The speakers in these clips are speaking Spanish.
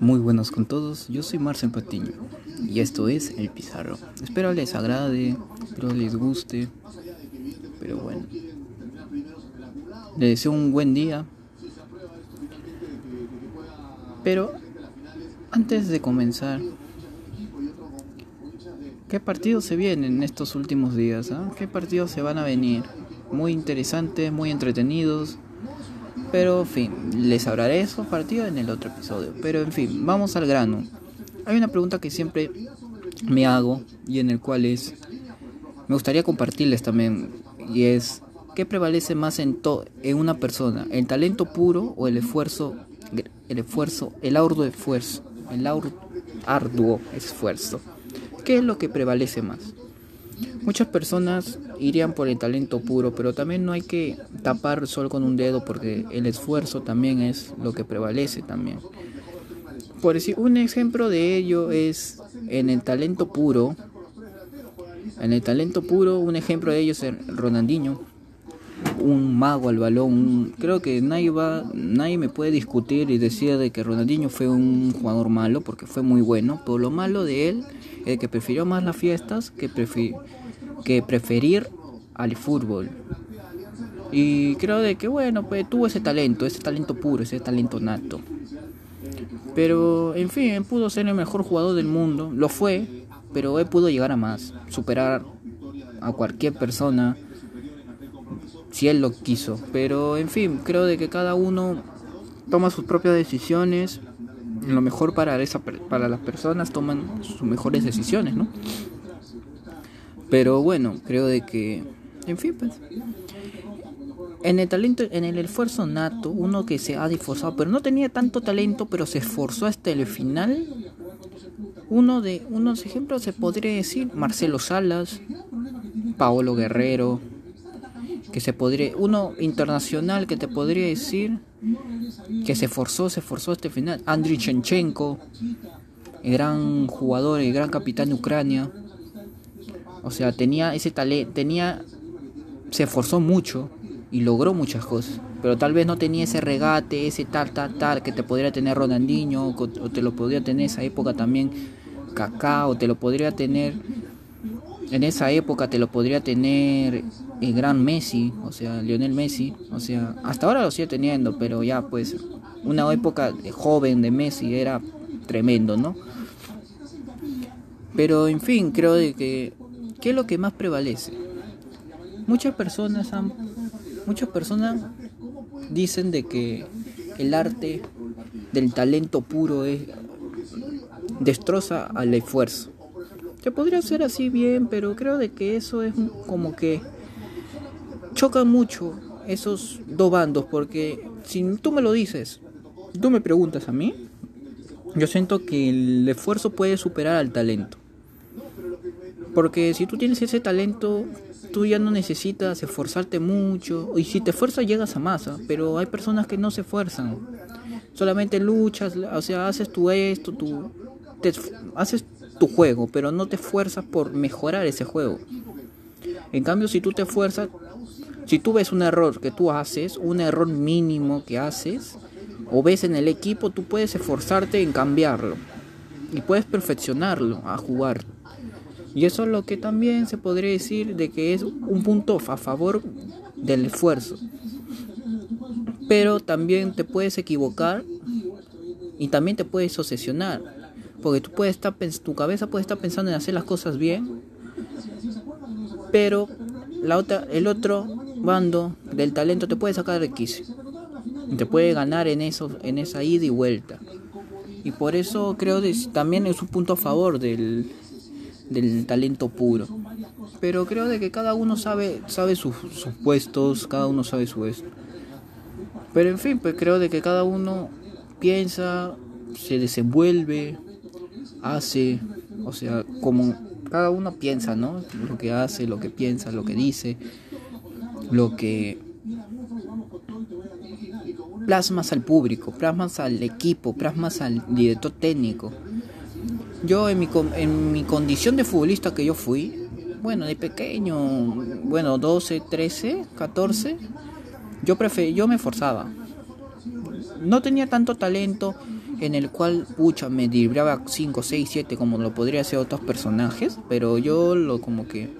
Muy buenos con todos, yo soy Marcel Patiño y esto es El Pizarro. Espero les agrade, espero les guste, pero bueno. Les deseo un buen día. Pero antes de comenzar, ¿qué partidos se vienen estos últimos días? Ah? ¿Qué partidos se van a venir? Muy interesantes, muy entretenidos. Pero en fin, les hablaré esos partidos en el otro episodio. Pero en fin, vamos al grano. Hay una pregunta que siempre me hago y en el cual es me gustaría compartirles también y es ¿qué prevalece más en en una persona? ¿El talento puro o el esfuerzo el esfuerzo, el arduo esfuerzo, el arduo esfuerzo? ¿Qué es lo que prevalece más? Muchas personas irían por el talento puro, pero también no hay que tapar solo con un dedo porque el esfuerzo también es lo que prevalece también. Por decir, un ejemplo de ello es en el talento puro. En el talento puro, un ejemplo de ello es Ronaldinho, un mago al balón. creo que nadie va, nadie me puede discutir y decir de que Ronaldinho fue un jugador malo porque fue muy bueno. Pero lo malo de él es que prefirió más las fiestas que, que preferir al fútbol. Y creo de que bueno, pues tuvo ese talento, ese talento puro, ese talento nato. Pero, en fin, pudo ser el mejor jugador del mundo, lo fue, pero él pudo llegar a más, superar a cualquier persona si él lo quiso. Pero, en fin, creo de que cada uno toma sus propias decisiones. Lo mejor para, esa, para las personas toman sus mejores decisiones, ¿no? Pero bueno, creo de que, en fin, pues en el talento, en el esfuerzo nato, uno que se ha esforzado, pero no tenía tanto talento, pero se esforzó hasta el final. Uno de unos ejemplos se podría decir Marcelo Salas, Paolo Guerrero, que se podría, uno internacional que te podría decir que se esforzó, se esforzó hasta el final, Andriy Chenchenko, el gran jugador, el gran capitán de Ucrania. O sea, tenía ese talento, tenía se esforzó mucho y logró muchas cosas. Pero tal vez no tenía ese regate, ese tal, tal, tal que te podría tener Ronaldinho, o te lo podría tener esa época también Kaká, o te lo podría tener en esa época, te lo podría tener el gran Messi, o sea, Lionel Messi, o sea, hasta ahora lo sigue teniendo, pero ya pues una época joven de Messi era tremendo, ¿no? Pero en fin, creo de que ¿qué es lo que más prevalece? Muchas personas han Muchas personas dicen de que el arte del talento puro es destroza al esfuerzo. Se podría ser así bien, pero creo de que eso es como que chocan mucho esos dos bandos porque si tú me lo dices, tú me preguntas a mí, yo siento que el esfuerzo puede superar al talento. Porque si tú tienes ese talento, tú ya no necesitas esforzarte mucho. Y si te esfuerzas, llegas a masa. Pero hay personas que no se esfuerzan. Solamente luchas, o sea, haces tu esto, tu, haces tu juego, pero no te esfuerzas por mejorar ese juego. En cambio, si tú te esfuerzas, si tú ves un error que tú haces, un error mínimo que haces, o ves en el equipo, tú puedes esforzarte en cambiarlo. Y puedes perfeccionarlo a jugar. Y eso es lo que también se podría decir de que es un punto a favor del esfuerzo. Pero también te puedes equivocar y también te puedes obsesionar. Porque tú puedes estar, tu cabeza puede estar pensando en hacer las cosas bien, pero la otra, el otro bando del talento te puede sacar de quicio. Te puede ganar en, eso, en esa ida y vuelta. Y por eso creo que también es un punto a favor del, del talento puro. Pero creo de que cada uno sabe, sabe sus, puestos, cada uno sabe su esto. Pero en fin, pues creo de que cada uno piensa, se desenvuelve, hace, o sea, como cada uno piensa, ¿no? Lo que hace, lo que piensa, lo que dice, lo que plasmas al público, plasmas al equipo, plasmas al director técnico. Yo en mi, en mi condición de futbolista que yo fui, bueno, de pequeño, bueno, 12, 13, 14, yo, prefer, yo me esforzaba. no tenía tanto talento en el cual, pucha, me libraba 5, 6, 7 como lo podría hacer otros personajes, pero yo lo como que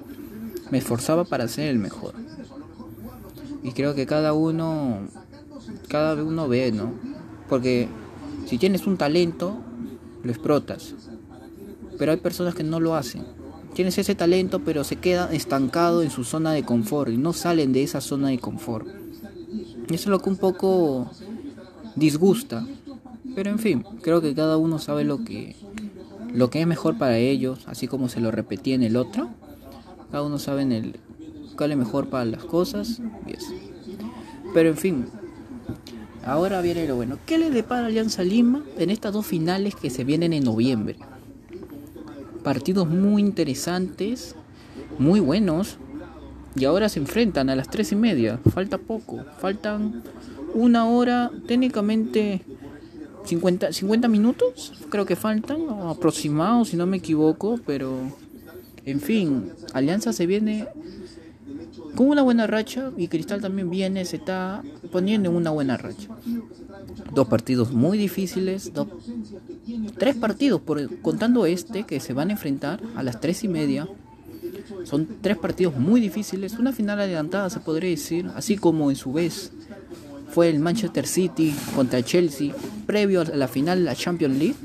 me esforzaba para ser el mejor. Y creo que cada uno, cada uno ve, ¿no? Porque si tienes un talento, lo explotas. Pero hay personas que no lo hacen. Tienes ese talento, pero se quedan estancado en su zona de confort y no salen de esa zona de confort. Y eso es lo que un poco disgusta. Pero en fin, creo que cada uno sabe lo que lo que es mejor para ellos, así como se lo repetí en el otro. Cada uno sabe en el cuál es mejor para las cosas Pero en fin, ahora viene lo bueno. ¿Qué le depara Alianza Lima en estas dos finales que se vienen en noviembre? Partidos muy interesantes, muy buenos. Y ahora se enfrentan a las tres y media. Falta poco. Faltan una hora, técnicamente 50, 50 minutos. Creo que faltan, aproximados si no me equivoco. Pero, en fin, Alianza se viene con una buena racha y Cristal también viene, se está poniendo en una buena racha. Dos partidos muy difíciles, tres partidos, por, contando este, que se van a enfrentar a las tres y media. Son tres partidos muy difíciles, una final adelantada se podría decir, así como en su vez fue el Manchester City contra Chelsea previo a la final de la Champions League,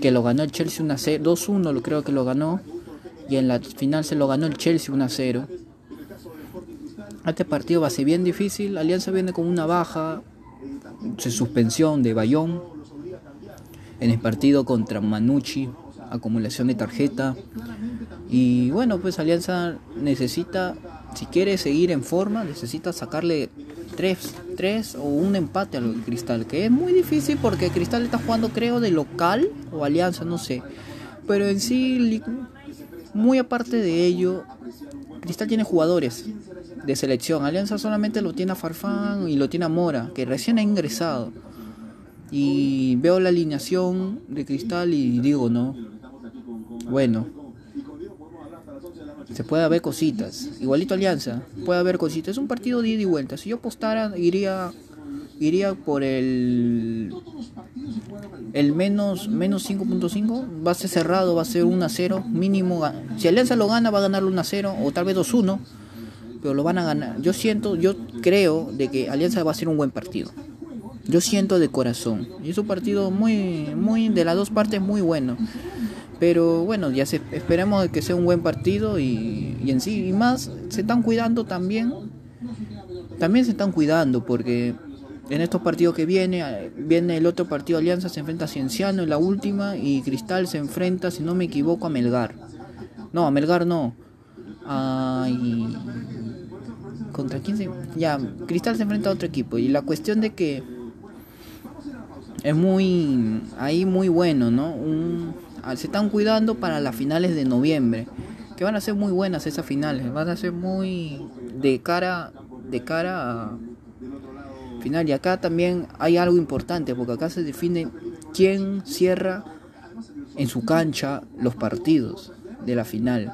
que lo ganó el Chelsea 2-1, lo creo que lo ganó, y en la final se lo ganó el Chelsea 1-0. Este partido va a ser bien difícil. Alianza viene con una baja, de suspensión de Bayón. En el partido contra Manucci, acumulación de tarjeta. Y bueno, pues Alianza necesita, si quiere seguir en forma, necesita sacarle tres, tres o un empate al Cristal, que es muy difícil porque Cristal está jugando creo de local o Alianza, no sé. Pero en sí, muy aparte de ello, Cristal tiene jugadores de selección. Alianza solamente lo tiene a Farfán y lo tiene a Mora, que recién ha ingresado. Y veo la alineación de Cristal y digo, no. Bueno, se puede haber cositas. Igualito Alianza, puede haber cositas. Es un partido de ida y vuelta. Si yo apostara, iría iría por el el menos menos 5.5 va a ser cerrado va a ser 1 a 0 mínimo si Alianza lo gana va a ganar 1 a 0 o tal vez 2 1 pero lo van a ganar. Yo siento, yo creo de que Alianza va a ser un buen partido. Yo siento de corazón. Y es un partido muy, muy, de las dos partes muy bueno. Pero bueno, ya se, esperemos que sea un buen partido y, y en sí, y más, se están cuidando también. También se están cuidando porque en estos partidos que viene, viene el otro partido Alianza, se enfrenta a Cienciano en la última y Cristal se enfrenta, si no me equivoco, a Melgar. No, a Melgar no. Ay, ¿Contra quién se.? Ya, Cristal se enfrenta a otro equipo. Y la cuestión de que. Es muy. Ahí muy bueno, ¿no? Un, ah, se están cuidando para las finales de noviembre. Que van a ser muy buenas esas finales. Van a ser muy. De cara. De cara a. Final. Y acá también hay algo importante. Porque acá se define quién cierra en su cancha los partidos de la final.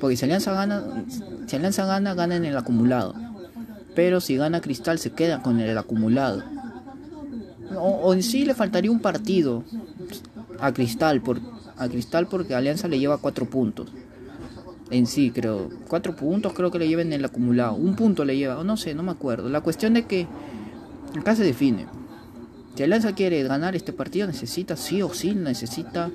Porque si Alianza gana, si Alianza gana, gana en el acumulado. Pero si gana Cristal, se queda con el acumulado. O, en sí le faltaría un partido a Cristal, por, a Cristal porque Alianza le lleva cuatro puntos. En sí, creo. Cuatro puntos creo que le lleva en el acumulado. Un punto le lleva, o no sé, no me acuerdo. La cuestión de que acá se define. Si Alianza quiere ganar este partido, necesita sí o sí, necesita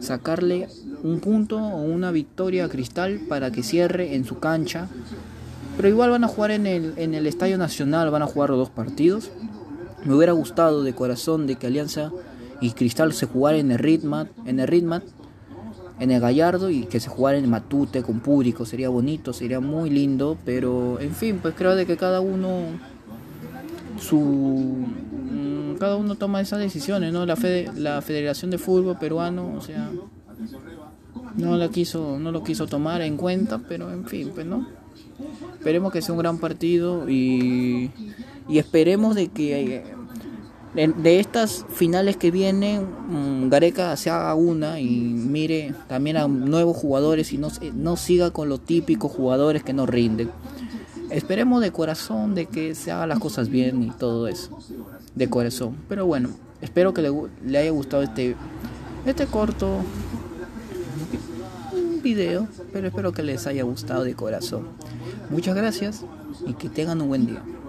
sacarle un punto o una victoria a Cristal para que cierre en su cancha. Pero igual van a jugar en el, en el Estadio Nacional, van a jugar los dos partidos. Me hubiera gustado de corazón de que Alianza y Cristal se jugaran en el Ritmat, en el Ritmat, en el Gallardo y que se jugara en Matute con público, sería bonito, sería muy lindo, pero en fin, pues creo de que cada uno su mm, cada uno toma esas decisiones, ¿no? La la Federación de Fútbol peruano, o sea, no la quiso no lo quiso tomar en cuenta pero en fin pues no esperemos que sea un gran partido y, y esperemos de que de, estas finales que vienen mm, Gareca se haga una y mire también a nuevos jugadores y no, no siga con los típicos jugadores que no rinden esperemos de corazón de que se hagan las cosas bien y todo eso de corazón. Pero bueno, espero que le, le haya gustado este, este corto video, pero espero que les haya gustado de corazón. Muchas gracias y que tengan un buen día.